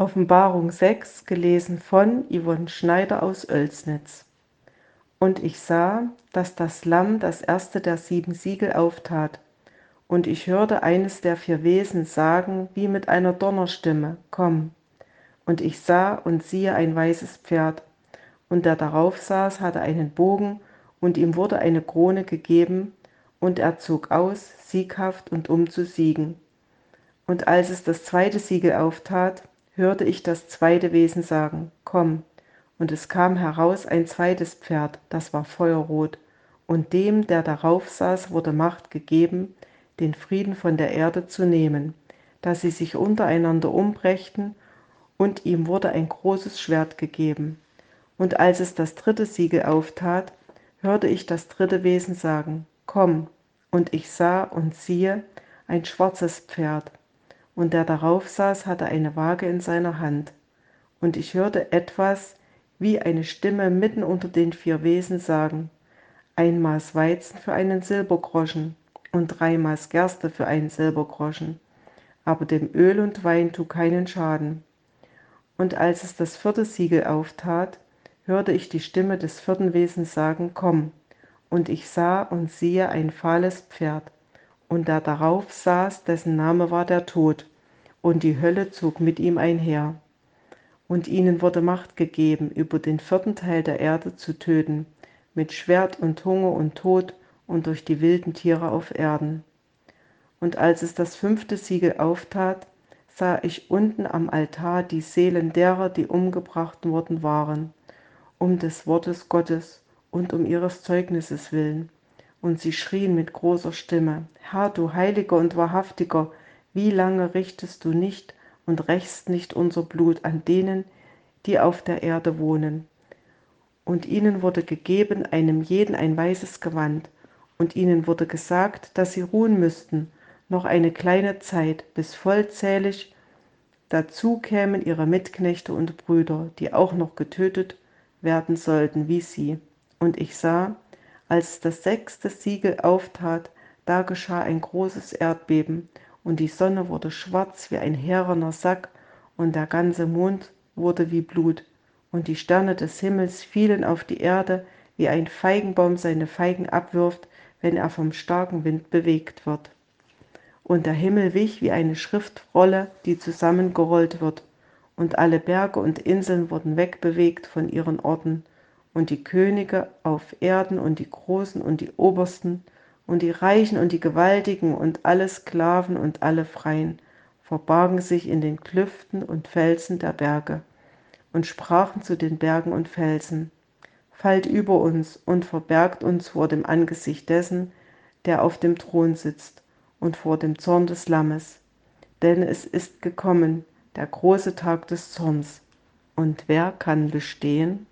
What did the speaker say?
Offenbarung 6, gelesen von Yvonne Schneider aus Oelsnitz. Und ich sah, dass das Lamm das erste der sieben Siegel auftat. Und ich hörte eines der vier Wesen sagen, wie mit einer Donnerstimme, Komm. Und ich sah und siehe ein weißes Pferd. Und der darauf saß, hatte einen Bogen, und ihm wurde eine Krone gegeben, und er zog aus, sieghaft und um zu siegen. Und als es das zweite Siegel auftat, hörte ich das zweite Wesen sagen, Komm. Und es kam heraus ein zweites Pferd, das war feuerrot, und dem, der darauf saß, wurde Macht gegeben, den Frieden von der Erde zu nehmen, dass sie sich untereinander umbrächten, und ihm wurde ein großes Schwert gegeben. Und als es das dritte Siegel auftat, hörte ich das dritte Wesen sagen, Komm. Und ich sah und siehe ein schwarzes Pferd, und der darauf saß, hatte eine Waage in seiner Hand. Und ich hörte etwas wie eine Stimme mitten unter den vier Wesen sagen, ein Maß Weizen für einen Silbergroschen und drei Maß Gerste für einen Silbergroschen, aber dem Öl und Wein tu keinen Schaden. Und als es das vierte Siegel auftat, hörte ich die Stimme des vierten Wesens sagen, komm. Und ich sah und siehe ein fahles Pferd, und der darauf saß, dessen Name war der Tod, und die Hölle zog mit ihm einher. Und ihnen wurde Macht gegeben, über den vierten Teil der Erde zu töten, mit Schwert und Hunger und Tod und durch die wilden Tiere auf Erden. Und als es das fünfte Siegel auftat, sah ich unten am Altar die Seelen derer, die umgebracht worden waren, um des Wortes Gottes und um ihres Zeugnisses willen und sie schrien mit großer Stimme, Herr, du Heiliger und Wahrhaftiger, wie lange richtest du nicht und rächst nicht unser Blut an denen, die auf der Erde wohnen? Und ihnen wurde gegeben, einem jeden ein weißes Gewand, und ihnen wurde gesagt, dass sie ruhen müssten, noch eine kleine Zeit, bis vollzählig dazu kämen ihre Mitknechte und Brüder, die auch noch getötet werden sollten wie sie. Und ich sah, als das sechste Siegel auftat, da geschah ein großes Erdbeben, und die Sonne wurde schwarz wie ein härener Sack, und der ganze Mond wurde wie Blut, und die Sterne des Himmels fielen auf die Erde, wie ein Feigenbaum seine Feigen abwirft, wenn er vom starken Wind bewegt wird. Und der Himmel wich wie eine Schriftrolle, die zusammengerollt wird, und alle Berge und Inseln wurden wegbewegt von ihren Orten, und die Könige auf Erden und die Großen und die Obersten und die Reichen und die Gewaltigen und alle Sklaven und alle Freien verbargen sich in den Klüften und Felsen der Berge und sprachen zu den Bergen und Felsen, Fallt über uns und verbergt uns vor dem Angesicht dessen, der auf dem Thron sitzt und vor dem Zorn des Lammes. Denn es ist gekommen, der große Tag des Zorns. Und wer kann bestehen?